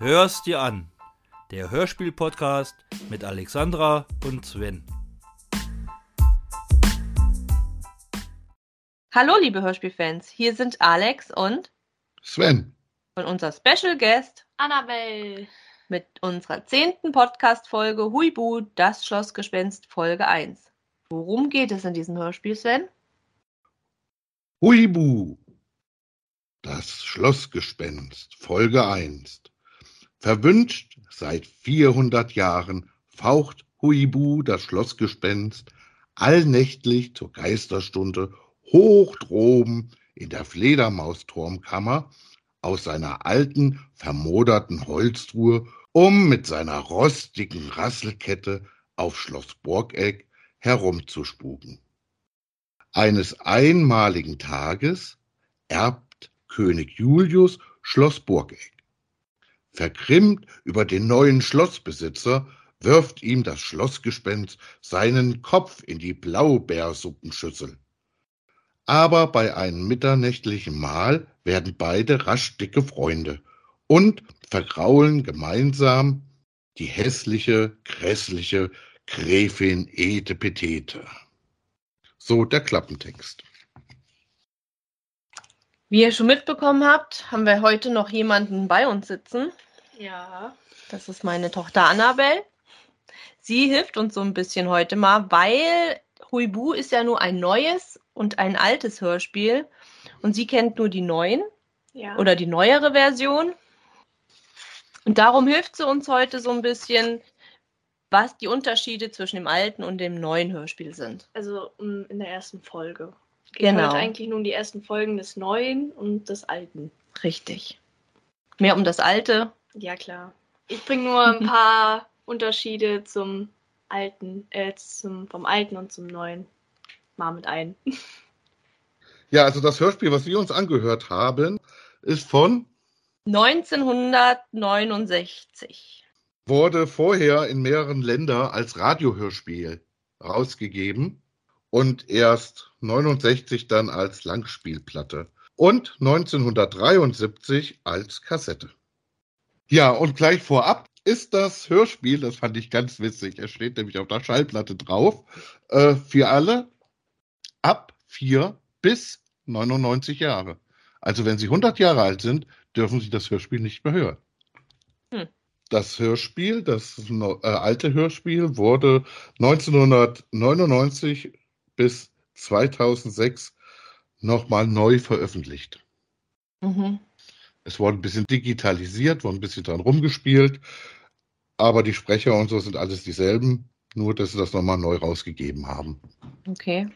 Hör's dir an. Der Hörspiel-Podcast mit Alexandra und Sven. Hallo, liebe Hörspielfans. Hier sind Alex und Sven. und unser Special Guest Annabelle. mit unserer zehnten Podcast-Folge Huibu, das Schlossgespenst, Folge 1. Worum geht es in diesem Hörspiel, Sven? Huibu. Das Schlossgespenst, Folge 1. Verwünscht seit 400 Jahren faucht Huibu, das Schlossgespenst, allnächtlich zur Geisterstunde hoch droben in der Fledermausturmkammer aus seiner alten, vermoderten Holztruhe, um mit seiner rostigen Rasselkette auf Schloss Burgeck herumzuspuken. Eines einmaligen Tages erbt König Julius Schloss Burgeck. Vergrimmt über den neuen Schlossbesitzer wirft ihm das Schlossgespenst seinen Kopf in die Blaubeersuppenschüssel. Aber bei einem mitternächtlichen Mahl werden beide rasch dicke Freunde und vergraulen gemeinsam die hässliche, grässliche Gräfin Etepetete. So der Klappentext. Wie ihr schon mitbekommen habt, haben wir heute noch jemanden bei uns sitzen. Ja. Das ist meine Tochter Annabelle. Sie hilft uns so ein bisschen heute mal, weil Huibu ist ja nur ein neues und ein altes Hörspiel und sie kennt nur die neuen Ja. oder die neuere Version. Und darum hilft sie uns heute so ein bisschen, was die Unterschiede zwischen dem alten und dem neuen Hörspiel sind. also in der ersten Folge. Geht Genau. halt eigentlich nur um die ersten Folgen des Neuen und des Alten. Richtig. Mehr um das alte. Ja, klar. Ich bringe nur ein paar Unterschiede zum Alten, äh, zum, vom Alten und zum Neuen mal mit ein. Ja, also das Hörspiel, was wir uns angehört haben, ist von, 1969. wurde vorher in mehreren Ländern als Radiohörspiel rausgegeben und erst 69 dann als Langspielplatte und 1973 als Kassette. Ja, und gleich vorab ist das Hörspiel, das fand ich ganz witzig, es steht nämlich auf der Schallplatte drauf, äh, für alle ab 4 bis 99 Jahre. Also wenn Sie 100 Jahre alt sind, dürfen Sie das Hörspiel nicht mehr hören. Hm. Das Hörspiel, das äh, alte Hörspiel, wurde 1999 bis 2006 nochmal neu veröffentlicht. Mhm. Es wurde ein bisschen digitalisiert, wurde ein bisschen dran rumgespielt, aber die Sprecher und so sind alles dieselben, nur dass sie das nochmal neu rausgegeben haben. Okay.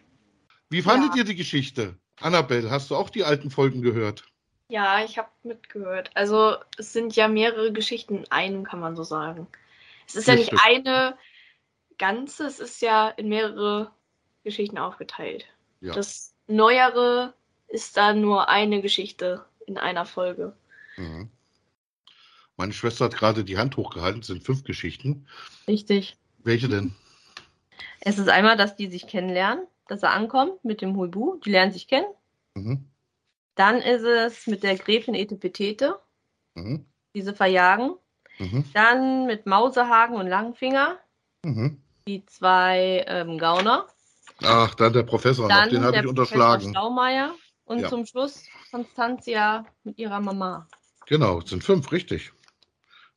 Wie fandet Ja. ihr die Geschichte? Annabelle, hast du auch die alten Folgen gehört? Ja, ich habe mitgehört. Also es sind ja mehrere Geschichten in einem, kann man so sagen. Es ist ja Das nicht eine ganze, es ist ja in mehrere Geschichten aufgeteilt. Ja. Das Neuere ist dann nur eine Geschichte in einer Folge. Mhm. Meine Schwester hat gerade die Hand hochgehalten, es sind fünf Geschichten. Richtig. Welche denn? Es ist einmal, dass die sich kennenlernen, dass er ankommt mit dem Huibu. Die lernen sich kennen. Mhm. Dann ist es mit der Gräfin Etepetete, Mhm. diese verjagen. Mhm. Dann mit Mausehagen und Langfinger, Mhm. die zwei ähm, Gauner. Ach, dann der Professor noch, Dann den habe ich Professor unterschlagen. Staumeier. Und Ja. zum Schluss Constantia mit ihrer Mama. Genau, es sind fünf, richtig.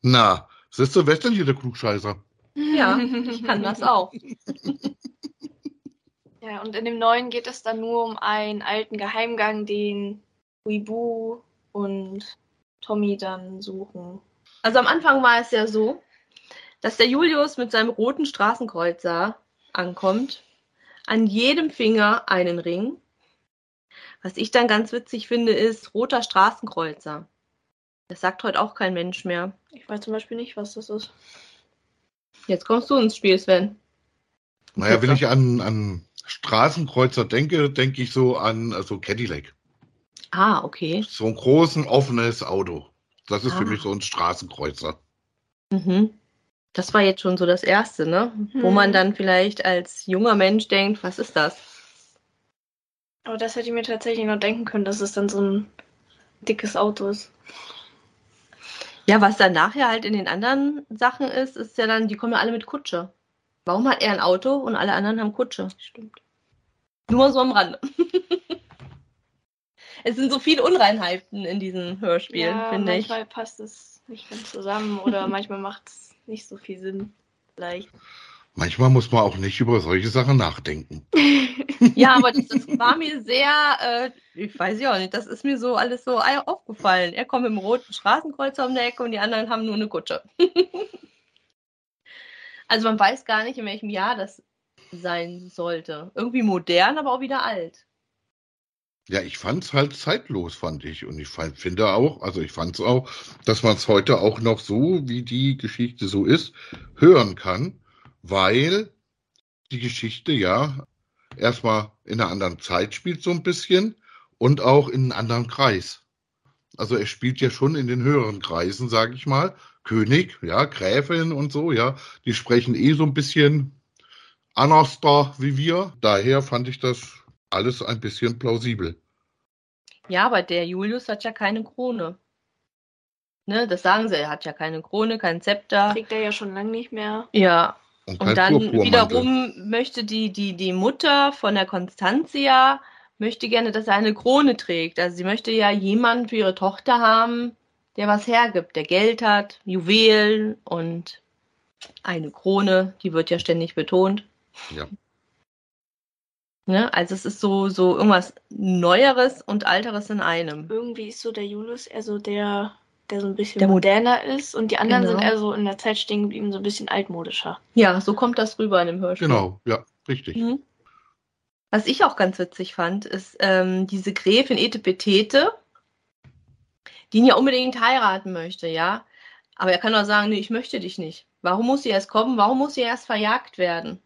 Na, siehst du, wer ist denn hier der Klugscheißer? Ja, ich kann das auch. Ja, und in dem neuen geht es dann nur um einen alten Geheimgang, den Weebu und Tommy dann suchen. Also am Anfang war es ja so, dass der Julius mit seinem roten Straßenkreuzer ankommt. An jedem Finger einen Ring. Was ich dann ganz witzig finde, ist roter Straßenkreuzer. Das sagt heute auch kein Mensch mehr. Ich weiß zum Beispiel nicht, was das ist. Jetzt kommst du ins Spiel, Sven. Naja, wenn ich an, an Straßenkreuzer denke, denke ich so an also Cadillac. Ah, okay. So ein großen, offenes Auto. Das ist für Ah. mich so ein Straßenkreuzer. Mhm. Das war jetzt schon so das Erste, ne? Wo man Hm. dann vielleicht als junger Mensch denkt, was ist das? Aber das hätte ich mir tatsächlich noch denken können, dass es dann so ein dickes Auto ist. Ja, was dann nachher halt in den anderen Sachen ist, ist ja dann, die kommen ja alle mit Kutsche. Warum hat er ein Auto und alle anderen haben Kutsche? Stimmt. Nur so am Rande. es sind so viele Unreinheiten in diesem Hörspiel, ja, finde ich. manchmal passt es nicht ganz zusammen oder manchmal macht es nicht so viel Sinn. Vielleicht. Manchmal muss man auch nicht über solche Sachen nachdenken. Ja, aber das, das war mir sehr, äh, ich weiß ja auch nicht, das ist mir so alles so aufgefallen. Er kommt mit dem roten Straßenkreuzer um die Ecke und die anderen haben nur eine Kutsche. also man weiß gar nicht, in welchem Jahr das sein sollte. Irgendwie modern, aber auch wieder alt. Ja, ich fand's halt zeitlos, fand ich. Und ich fand, finde auch, also ich fand's auch, dass man es heute auch noch so, wie die Geschichte so ist, hören kann, weil die Geschichte ja erstmal in einer anderen Zeit spielt so ein bisschen und auch in einem anderen Kreis. Also er spielt ja schon in den höheren Kreisen, sage ich mal. König, ja, Gräfin und so, ja, die sprechen eh so ein bisschen anders da wie wir. Daher fand ich das alles ein bisschen plausibel. Ja, aber der Julius hat ja keine Krone. Ne, das sagen sie, er hat ja keine Krone, kein Zepter. Kriegt er ja schon lange nicht mehr. Ja, Und, und dann wiederum möchte die, die, die Mutter von der Constantia möchte gerne, dass er eine Krone trägt. Also sie möchte ja jemanden für ihre Tochter haben, der was hergibt, der Geld hat, Juwelen und eine Krone, die wird ja ständig betont. Ja. Ne? Also es ist so, so irgendwas Neueres und Alteres in einem. Irgendwie ist so der Julius eher so der, der so ein bisschen Der Mo- moderner ist und die anderen Genau. sind eher so in der Zeit stehen geblieben, so ein bisschen altmodischer. Ja, so kommt das rüber in dem Hörspiel. Genau, ja, richtig. Mhm. Was ich auch ganz witzig fand, ist ähm, diese Gräfin Etepetete, die ihn ja unbedingt heiraten möchte, ja. Aber er kann doch sagen, nee, ich möchte dich nicht. Warum muss sie erst kommen? Warum muss sie erst verjagt werden?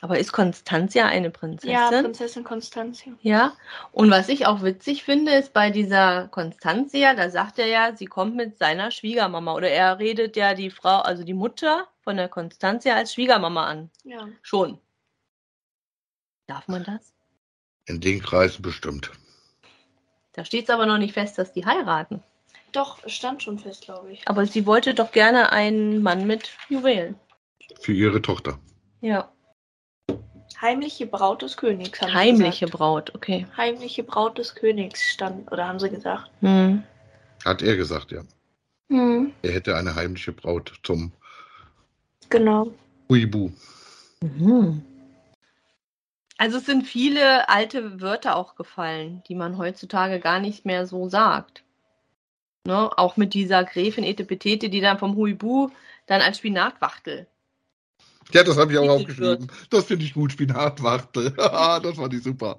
Aber ist Constantia eine Prinzessin? Ja, Prinzessin Constantia. Ja, und was ich auch witzig finde, ist bei dieser Constantia, da sagt er ja, sie kommt mit seiner Schwiegermama oder er redet ja die Frau, also die Mutter von der Constantia als Schwiegermama an. Ja. Schon. Darf man das? In den Kreisen bestimmt. Da steht es aber noch nicht fest, dass die heiraten. Doch, es stand schon fest, glaube ich. Aber sie wollte doch gerne einen Mann mit Juwelen. Für ihre Tochter. Ja. Heimliche Braut des Königs. haben sie Heimliche gesagt. Braut, okay. Heimliche Braut des Königs stand, oder haben sie gesagt. Hm. Hat er gesagt, ja. Hm, Er hätte eine heimliche Braut zum genau. Huibu. Mhm. Also es sind viele alte Wörter auch gefallen, die man heutzutage gar nicht mehr so sagt. Ne? Auch mit dieser Gräfin Etepetete, die dann vom Huibu dann als Spinatwachtel. Ja, das habe ich auch aufgeschrieben. Das finde ich gut, Spinatwachtel. das fand ich super.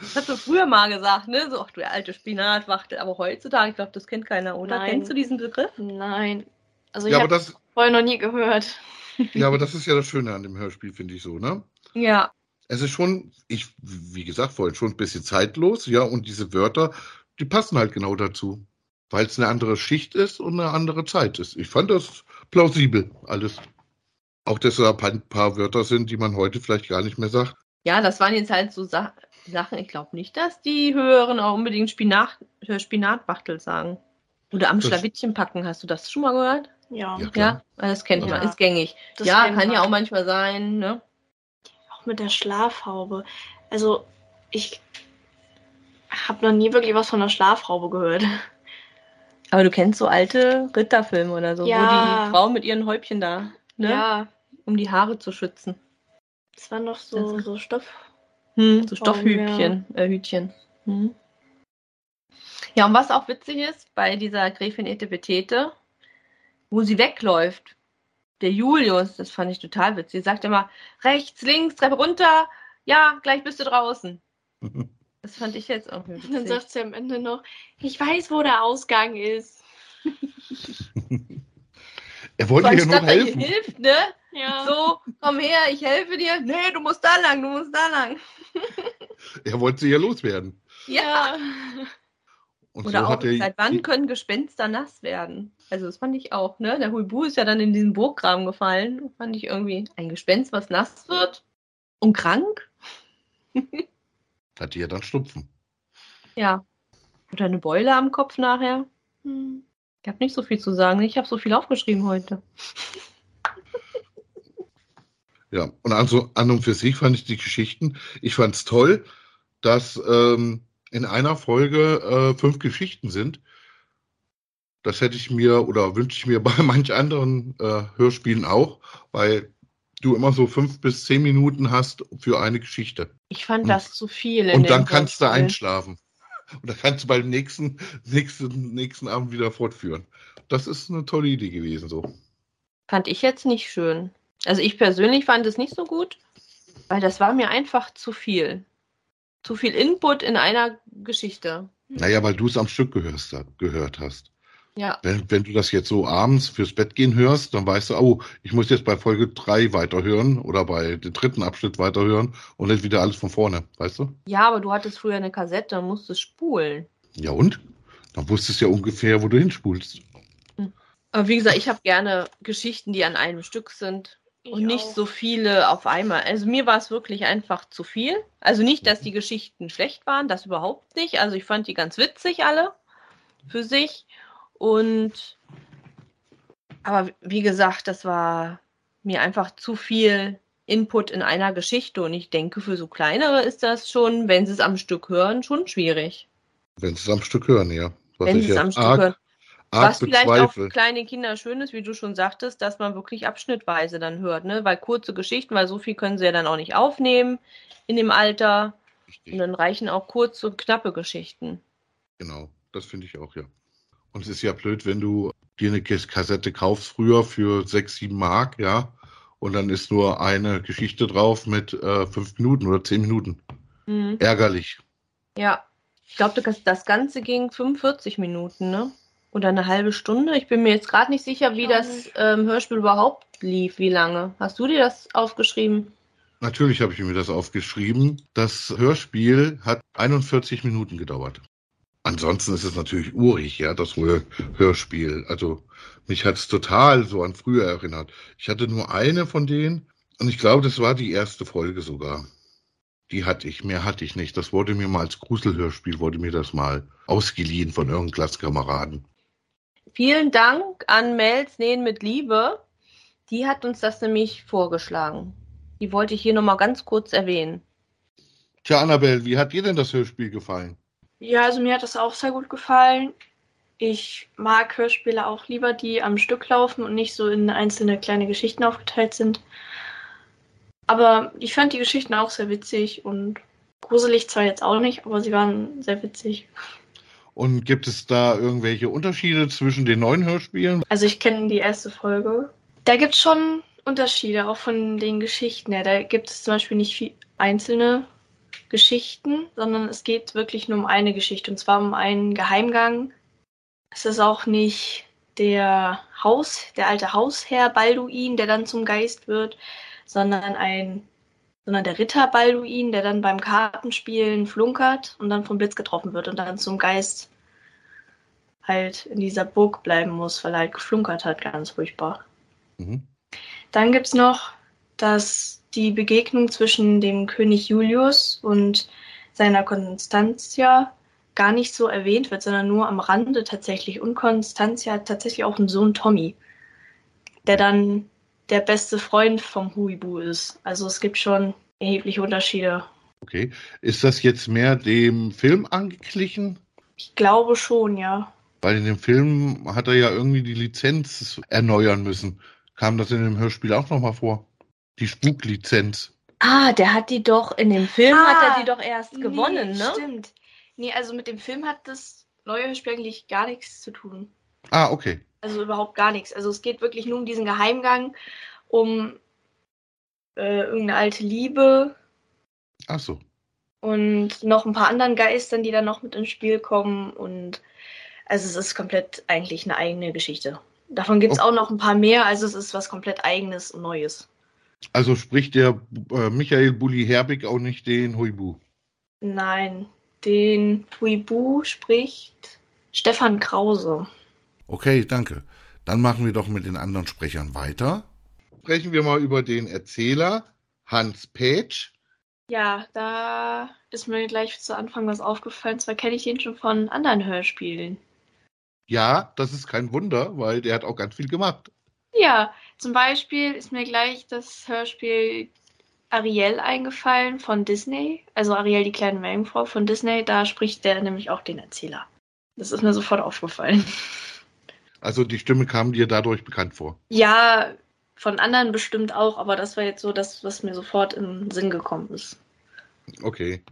Das hast du früher mal gesagt, ne? So, ach du alte Spinatwachtel. Aber heutzutage, ich glaube, das kennt keiner, oder? Nein. Kennst du diesen Begriff? Nein. Also ich ja, habe das, vorher noch nie gehört. ja, aber das ist ja das Schöne an dem Hörspiel, finde ich so, ne? Ja. Es ist schon, ich, wie gesagt, vorhin schon ein bisschen zeitlos, ja, und diese Wörter, die passen halt genau dazu. Weil es eine andere Schicht ist und eine andere Zeit ist. Ich fand das plausibel, alles. Auch dass da ein paar, Wörter sind, die man heute vielleicht gar nicht mehr sagt. Ja, das waren jetzt halt so Sa Sachen, ich glaube nicht, dass die Höheren auch unbedingt Spinat, äh, Spinatwachtel sagen. Oder am Das- Schlawittchen packen, hast du das schon mal gehört? Ja. Ja, klar. Ja, das kennt man, Ja. ist gängig. Das ja, kann ja man. auch manchmal sein, ne? Auch mit der Schlafhaube. Also ich habe noch nie wirklich was von der Schlafhaube gehört. Aber du kennst so alte Ritterfilme oder so, wo Ja. die Frau mit ihren Häubchen da, ne? Ja, Um die Haare zu schützen. das waren doch so, Das- so Stoff. Hm, so Oh, Stoffhübchen, äh, Hütchen. Hm. Ja, und was auch witzig ist, bei dieser Gräfin Etepetete, wo sie wegläuft, der Julius, das fand ich total witzig, sie sagt immer, rechts, links, Treppe runter, ja, gleich bist du draußen. Das fand ich jetzt auch witzig. Dann sagt sie am Ende noch, ich weiß, wo der Ausgang ist. Er so, wollte ja nur anstatt er ihr helfen. hilft, ne? Ja. So, komm her, ich helfe dir. Nee, du musst da lang, du musst da lang. Er wollte sie ja loswerden. Ja. Und Oder so auch, hat er, seit wann können Gespenster nass werden? Also das fand ich auch, ne? Der Huibu ist ja dann in diesen Burggraben gefallen. Fand ich irgendwie ein Gespenst, was nass wird und krank. hat die ja dann Schnupfen. Ja. Oder eine Beule am Kopf nachher. Hm. Ich habe nicht so viel zu sagen. Ich habe so viel aufgeschrieben heute. Ja, und also an und für sich fand ich die Geschichten, ich fand es toll, dass ähm, in einer Folge äh, fünf Geschichten sind. Das hätte ich mir oder wünsche ich mir bei manch anderen äh, Hörspielen auch, weil du immer so fünf bis zehn Minuten hast für eine Geschichte. Ich fand Und- das zu viel. Und dann kannst du einschlafen. Und dann kannst du beim nächsten, nächsten, nächsten Abend wieder fortführen. Das ist eine tolle Idee gewesen so. Fand ich jetzt nicht schön. Also ich persönlich fand es nicht so gut, weil das war mir einfach zu viel. Zu viel Input in einer Geschichte. Naja, weil du es am Stück gehörst, gehört hast. Ja, Wenn, wenn du das jetzt so abends fürs Bett gehen hörst, dann weißt du, oh, ich muss jetzt bei Folge 3 weiterhören oder bei dem dritten Abschnitt weiterhören und nicht wieder alles von vorne, weißt du? ja, aber du hattest früher eine Kassette und musstest spulen. Ja und? Dann wusstest du ja ungefähr, wo du hinspulst. Aber wie gesagt, ich habe gerne Geschichten, die an einem Stück sind Ich und nicht auch. so viele auf einmal. Also mir war es wirklich einfach zu viel. Also nicht, dass die Geschichten schlecht waren, das überhaupt nicht. Also ich fand die ganz witzig alle für sich. Und aber wie gesagt, das war mir einfach zu viel Input in einer Geschichte. Und ich denke, für so kleinere ist das schon, wenn sie es am Stück hören, schon schwierig. Wenn sie es am Stück hören, ja. Was wenn sie es am Stück arg, hören. arg Was vielleicht auch für kleine Kinder schön ist, wie du schon sagtest, dass man wirklich abschnittweise dann hört, ne? Weil kurze Geschichten, weil so viel können sie ja dann auch nicht aufnehmen in dem Alter. Richtig. Und dann reichen auch kurze und knappe Geschichten. Genau, das finde ich auch, ja. Und es ist ja blöd, wenn du dir eine Kas- Kassette kaufst früher für sechs, sieben Mark, ja, und dann ist nur eine Geschichte drauf mit äh, fünf Minuten oder zehn Minuten. Mhm. Ärgerlich. Ja. Ich glaube, das, das Ganze ging 45 Minuten, ne? Oder eine halbe Stunde. Ich bin mir jetzt gerade nicht sicher, wie das ähm, Hörspiel überhaupt lief, wie lange. Hast du dir das aufgeschrieben? Natürlich habe ich mir das aufgeschrieben. Das Hörspiel hat 41 Minuten gedauert. Ansonsten ist es natürlich urig, ja, das Hör Hörspiel. Also mich hat es total so an früher erinnert. Ich hatte nur eine von denen und ich glaube, das war die erste Folge sogar. Die hatte ich, mehr hatte ich nicht. Das wurde mir mal als Gruselhörspiel, wurde mir das mal ausgeliehen von irgendeinem Klasskameraden. Vielen Dank an Mels Nähen mit Liebe. Die hat uns das nämlich vorgeschlagen. Die wollte ich hier nochmal ganz kurz erwähnen. Tja, Annabelle, wie hat dir denn das Hörspiel gefallen? Ja, also mir hat das auch sehr gut gefallen. Ich mag Hörspiele auch lieber, die am Stück laufen und nicht so in einzelne kleine Geschichten aufgeteilt sind. Aber ich fand die Geschichten auch sehr witzig und gruselig zwar jetzt auch nicht, aber sie waren sehr witzig. Und gibt es da irgendwelche Unterschiede zwischen den neuen Hörspielen? Also ich kenne die erste Folge. Da gibt es schon Unterschiede, auch von den Geschichten her. Da gibt es zum Beispiel nicht viel einzelne Geschichten, sondern es geht wirklich nur um eine Geschichte, und zwar um einen Geheimgang. Es ist auch nicht der Haus, der alte Hausherr Balduin, der dann zum Geist wird, sondern ein, sondern der Ritter Balduin, der dann beim Kartenspielen flunkert und dann vom Blitz getroffen wird und dann zum Geist halt in dieser Burg bleiben muss, weil er halt geflunkert hat, ganz furchtbar. Mhm. Dann gibt's noch dass die Begegnung zwischen dem König Julius und seiner Constantia gar nicht so erwähnt wird, sondern nur am Rande tatsächlich. Und Constantia hat tatsächlich auch einen Sohn Tommy, der dann der beste Freund vom Huibu ist. Also es gibt schon erhebliche Unterschiede. Okay. Ist das jetzt mehr dem Film angeglichen? Ich glaube schon, ja. Weil in dem Film hat er ja irgendwie die Lizenz erneuern müssen. Kam das in dem Hörspiel auch nochmal vor? Die Spuklizenz. Ah, der hat die doch, in dem Film Ah, hat er die doch erst gewonnen, nee, ne? Stimmt. Nee, also mit dem Film hat das neue Hörspiel eigentlich gar nichts zu tun. Ah, okay. Also überhaupt gar nichts. Also es geht wirklich nur um diesen Geheimgang, um äh, irgendeine alte Liebe Ach so. und noch ein paar anderen Geistern, die dann noch mit ins Spiel kommen. Und also es ist komplett eigentlich eine eigene Geschichte. Davon gibt es Oh. auch noch ein paar mehr, also es ist was komplett eigenes und Neues. Also spricht der äh, Michael Bulli Herbig auch nicht den Huibu. Nein, den Huibu spricht Stefan Krause. Okay, danke. Dann machen wir doch mit den anderen Sprechern weiter. Sprechen wir mal über den Erzähler Hans Petsch. Ja, da ist mir gleich zu Anfang was aufgefallen. Zwar kenne ich ihn schon von anderen Hörspielen. Ja, das ist kein Wunder, weil der hat auch ganz viel gemacht. Ja, zum Beispiel ist mir gleich das Hörspiel Ariel eingefallen von Disney. Also Ariel, die kleine Meerjungfrau von Disney. Da spricht der nämlich auch den Erzähler. Das ist mir sofort aufgefallen. Also die Stimme kam dir dadurch bekannt vor. Ja, von anderen bestimmt auch, aber das war jetzt so das, was mir sofort in den Sinn gekommen ist. Okay.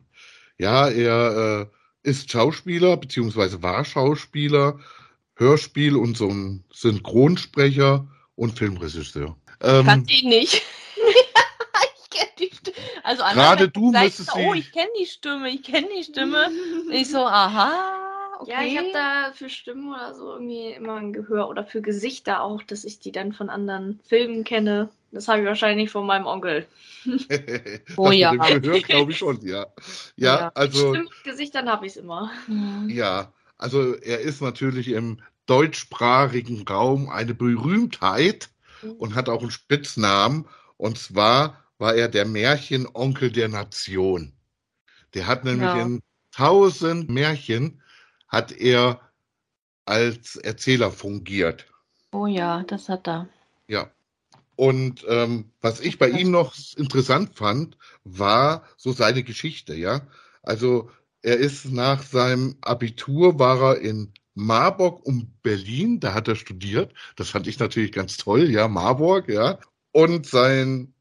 Ja, er äh, ist Schauspieler, beziehungsweise war Schauspieler, Hörspiel und so ein Synchronsprecher und Filmregisseur. Ähm, Kannte ihn nicht. ich kenne die Stimme. Also Gerade du müsstest so, Oh, ich kenne die Stimme, ich kenne die Stimme. ich so, aha. Okay. Ja, ich habe da für Stimmen oder so irgendwie immer ein Gehör oder für Gesichter auch, dass ich die dann von anderen Filmen kenne. Das habe ich wahrscheinlich von meinem Onkel. oh ja. Gehör glaube ich schon, ja. Ja, ja. also. Stimmt, Gesichtern habe ich es immer. Ja, also er ist natürlich im deutschsprachigen Raum eine Berühmtheit mhm. und hat auch einen Spitznamen. Und zwar war er der Märchenonkel der Nation. Der hat nämlich ja. in tausend Märchen hat er als Erzähler fungiert. Oh ja, das hat er. Ja. Und ähm, was ich bei ihm noch interessant fand, war so seine Geschichte, ja. Also er ist nach seinem Abitur war er in Marburg und Berlin, da hat er studiert. Das fand ich natürlich ganz toll, ja, Marburg, ja. Und sein,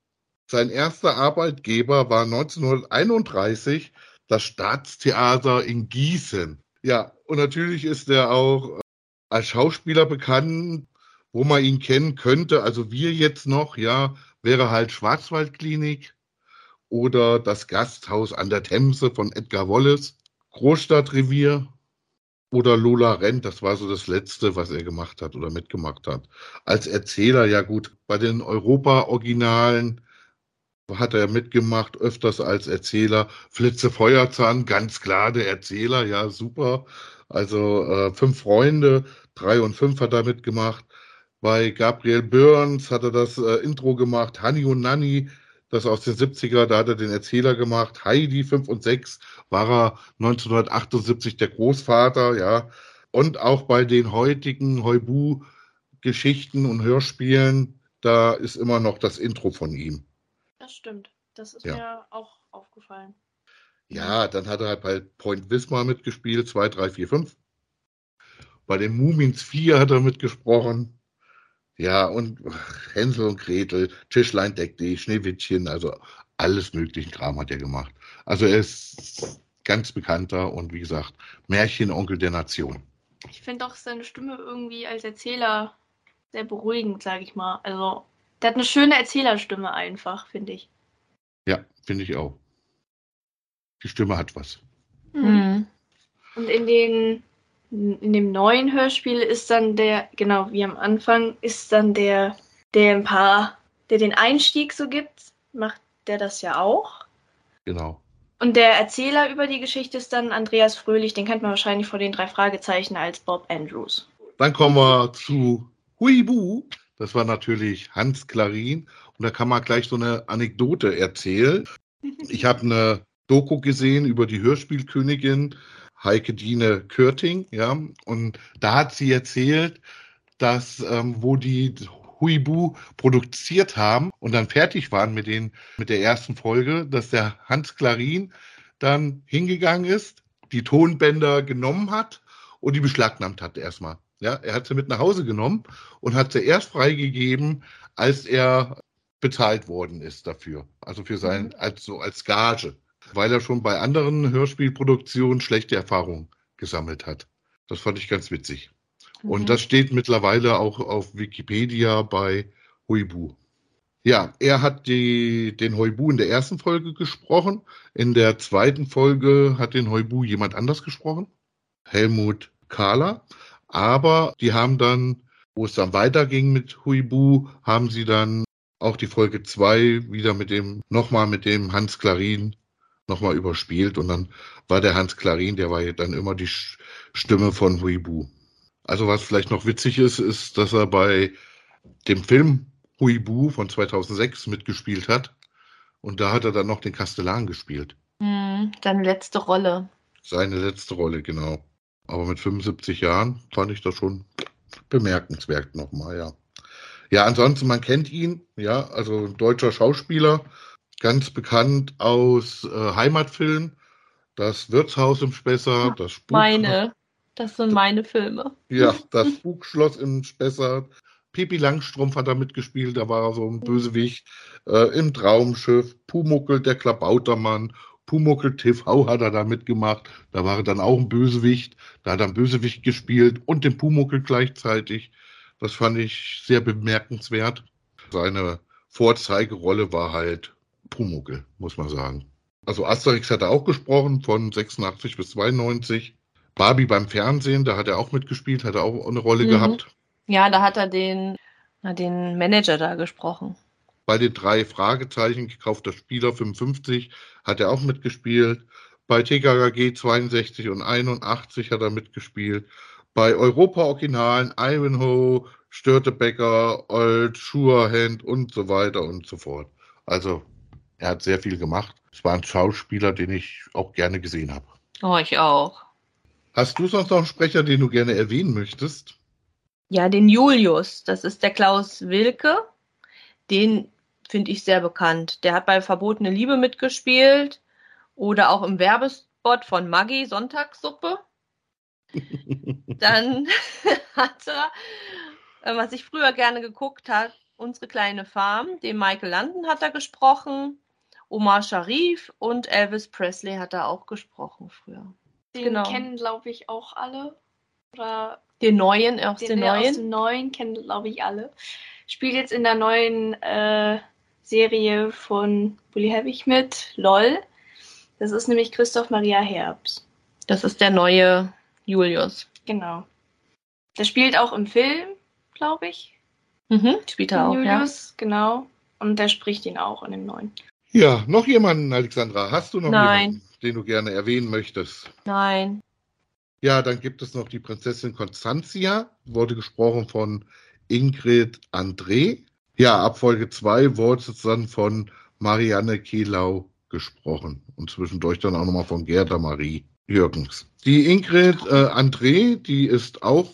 sein erster Arbeitgeber war 1931 das Staatstheater in Gießen. Ja, und natürlich ist er auch als Schauspieler bekannt, wo man ihn kennen könnte. Also wir jetzt noch, ja, wäre halt Schwarzwaldklinik oder das Gasthaus an der Themse von Edgar Wallace, Großstadtrevier oder Lola Rent. Das war so das Letzte, was er gemacht hat oder mitgemacht hat. Als Erzähler, ja gut, bei den Europa-Originalen hat er mitgemacht, öfters als Erzähler. Flitze Feuerzahn, ganz klar der Erzähler, ja, super. Also äh, fünf Freunde, drei und fünf hat er mitgemacht. Bei Gabriel Burns hat er das äh, Intro gemacht, Honey und Nanny, das aus den 70er, da hat er den Erzähler gemacht. Heidi 5 und 6 war er 1978 der Großvater, ja. Und auch bei den heutigen Heubu-Geschichten und Hörspielen, da ist immer noch das Intro von ihm. Das stimmt. Das ist ja. mir auch aufgefallen. Ja, dann hat er halt bei Point Wismar mitgespielt, 2, 3, 4, 5. Bei den Mumins 4 hat er mitgesprochen. Ja, und Hänsel und Gretel, Tischlein deck dich, Schneewittchen, also alles möglichen Kram hat er gemacht. Also er ist ganz bekannter und wie gesagt, Märchenonkel der Nation. Ich finde auch seine Stimme irgendwie als Erzähler sehr beruhigend, sage ich mal. Also der hat eine schöne Erzählerstimme einfach, finde ich. Ja, finde ich auch. Die Stimme hat was. Mhm. Und in, den, in dem neuen Hörspiel ist dann der, genau wie am Anfang, ist dann der, der ein paar, der den Einstieg so gibt, macht der das ja auch. Genau. Und der Erzähler über die Geschichte ist dann Andreas Fröhlich, den kennt man wahrscheinlich vor den drei Fragezeichen als Bob Andrews. Dann kommen wir zu Huibu. Das war natürlich Hans Klarin. Und da kann man gleich so eine Anekdote erzählen. Ich habe eine Doku gesehen über die Hörspielkönigin Heike Dine Körting, ja, und da hat sie erzählt, dass ähm, wo die Huibu produziert haben und dann fertig waren mit den mit der ersten Folge, dass der Hans Klarin dann hingegangen ist, die Tonbänder genommen hat und die beschlagnahmt hat erstmal. Ja, er hat sie mit nach Hause genommen und hat sie erst freigegeben, als er bezahlt worden ist dafür. Also für sein, mhm. als so als Gage. Weil er schon bei anderen Hörspielproduktionen schlechte Erfahrungen gesammelt hat. Das fand ich ganz witzig. Mhm. Und das steht mittlerweile auch auf Wikipedia bei Huibu. Ja, er hat die, den Huibu in der ersten Folge gesprochen. In der zweiten Folge hat den Huibu jemand anders gesprochen. Helmut Kahler. Aber die haben dann, wo es dann weiterging mit Huibu, haben sie dann auch die Folge 2 wieder mit dem, nochmal mit dem Hans Klarin nochmal überspielt und dann war der Hans Klarin, der war dann immer die Stimme von Huibu. Also was vielleicht noch witzig ist, ist, dass er bei dem Film Huibu von 2006 mitgespielt hat und da hat er dann noch den Kastellan gespielt. Hm, seine letzte Rolle. Seine letzte Rolle, genau. Aber mit 75 Jahren fand ich das schon bemerkenswert nochmal, ja. Ja, ansonsten, man kennt ihn, ja, also ein deutscher Schauspieler, ganz bekannt aus äh, Heimatfilmen, das Wirtshaus im Spessart, das Spuk Meine. Das sind meine Filme. Ja, das Spukschloss im Spessart. Pipi Langstrumpf hat da mitgespielt, da war er so ein Bösewicht. Äh, Im Traumschiff, Pumuckel, der Klabautermann, Pumuckel TV hat er da mitgemacht. Da war er dann auch ein Bösewicht. Da hat er ein Bösewicht gespielt und den Pumuckel gleichzeitig. Das fand ich sehr bemerkenswert. Seine Vorzeigerolle war halt Pumuckel, muss man sagen. Also Asterix hat er auch gesprochen von 86 bis 92. Barbie beim Fernsehen, da hat er auch mitgespielt, hat er auch eine Rolle Mhm. gehabt. Ja, da hat er den, den Manager da gesprochen. Bei den drei Fragezeichen gekaufter Spieler 55 hat er auch mitgespielt. Bei TKKG 62 und 81 hat er mitgespielt. Bei Europa Originalen Ivanhoe, Störtebecker, Old, Schurhand und so weiter und so fort. Also er hat sehr viel gemacht. Es war ein Schauspieler, den ich auch gerne gesehen habe. Oh, ich auch. Hast du sonst noch einen Sprecher, den du gerne erwähnen möchtest? Ja, den Julius, das ist der Klaus Wilke. Den finde ich sehr bekannt. Der hat bei Verbotene Liebe mitgespielt oder auch im Werbespot von Maggi Sonntagssuppe. Dann hat er, äh, was ich früher gerne geguckt habe, unsere kleine Farm, den Michael London hat er gesprochen, Omar Sharif und Elvis Presley hat er auch gesprochen früher. Den Genau. kennen, glaube ich, auch alle. Oder Den neuen, aus den, den neuen. aus dem neuen kennen, glaube ich, alle. Spielt jetzt in der neuen äh, Serie von Bully Herbig mit, LOL. Das ist nämlich Christoph Maria Herbst. Das ist der neue Julius. Genau. Der spielt auch im Film, glaube ich. Mhm, spielt er auch, ja. Julius, genau. Und der spricht ihn auch in dem neuen. Ja, noch jemanden, Alexandra? Hast du noch Nein. jemanden, den du gerne erwähnen möchtest? Nein. Ja, dann gibt es noch die Prinzessin Constantia, wurde gesprochen von Ingrid André. Ja, ab Folge 2 wurde es dann von Marianne Kehlau gesprochen und zwischendurch dann auch nochmal von Gerda Marie Jürgens. Die Ingrid äh, André, die ist auch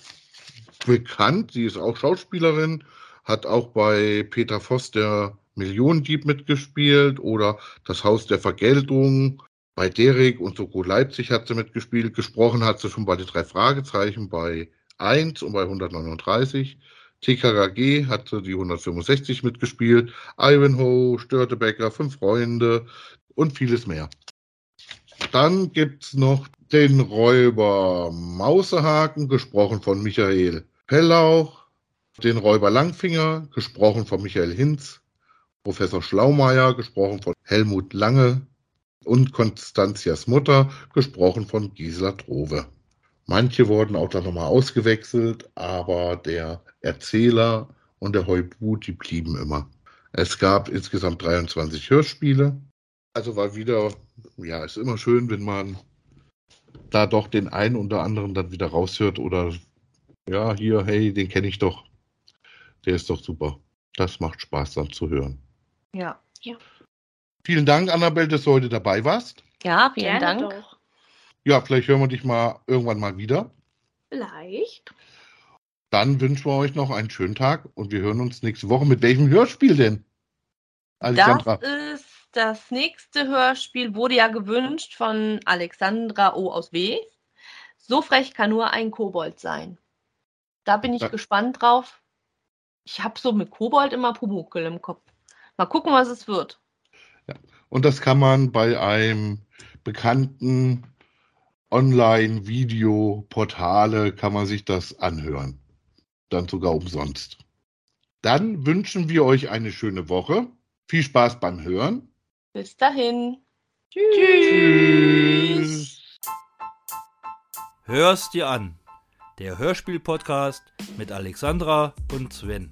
bekannt, die ist auch Schauspielerin, hat auch bei Peter Voss der Millionendieb mitgespielt oder das Haus der Vergeltung. Bei Derek und Soko Leipzig hat sie mitgespielt. Gesprochen hat sie schon bei den drei Fragezeichen bei 1 und bei 139. TKKG hat sie die 165 mitgespielt. Ivanhoe, Störtebecker, Fünf Freunde und vieles mehr. Dann gibt's noch den Räuber Mausehaken, gesprochen von Michael Pellauch. Den Räuber Langfinger, gesprochen von Michael Hinz. Professor Schlaumeier, gesprochen von Helmut Lange. Und Konstantias Mutter, gesprochen von Gisela Trove. Manche wurden auch dann nochmal ausgewechselt, aber der Erzähler und der Heubu, die blieben immer. Es gab insgesamt 23 Hörspiele. Also war wieder, ja, ist immer schön, wenn man da doch den einen oder anderen dann wieder raushört oder ja, hier, hey, den kenne ich doch. Der ist doch super. Das macht Spaß dann zu hören. Ja. Vielen Dank, Annabelle, dass du heute dabei warst. Ja, vielen Gerne Dank. doch. Ja, vielleicht hören wir dich mal irgendwann mal wieder. Vielleicht. Dann wünschen wir euch noch einen schönen Tag und wir hören uns nächste Woche. Mit welchem Hörspiel denn? Alexandra. Das ist das nächste Hörspiel, wurde ja gewünscht von Alexandra O. aus W. So frech kann nur ein Kobold sein. Da bin ich Ja. gespannt drauf. Ich habe so mit Kobold immer Pumuckel im Kopf. Mal gucken, was es wird. Und das kann man bei einem bekannten Online-Video-Portale kann man sich das anhören. Dann sogar umsonst. Dann wünschen wir euch eine schöne Woche. Viel Spaß beim Hören. Bis dahin. Tschüss. Hör's dir an. Der Hörspiel-Podcast mit Alexandra und Sven.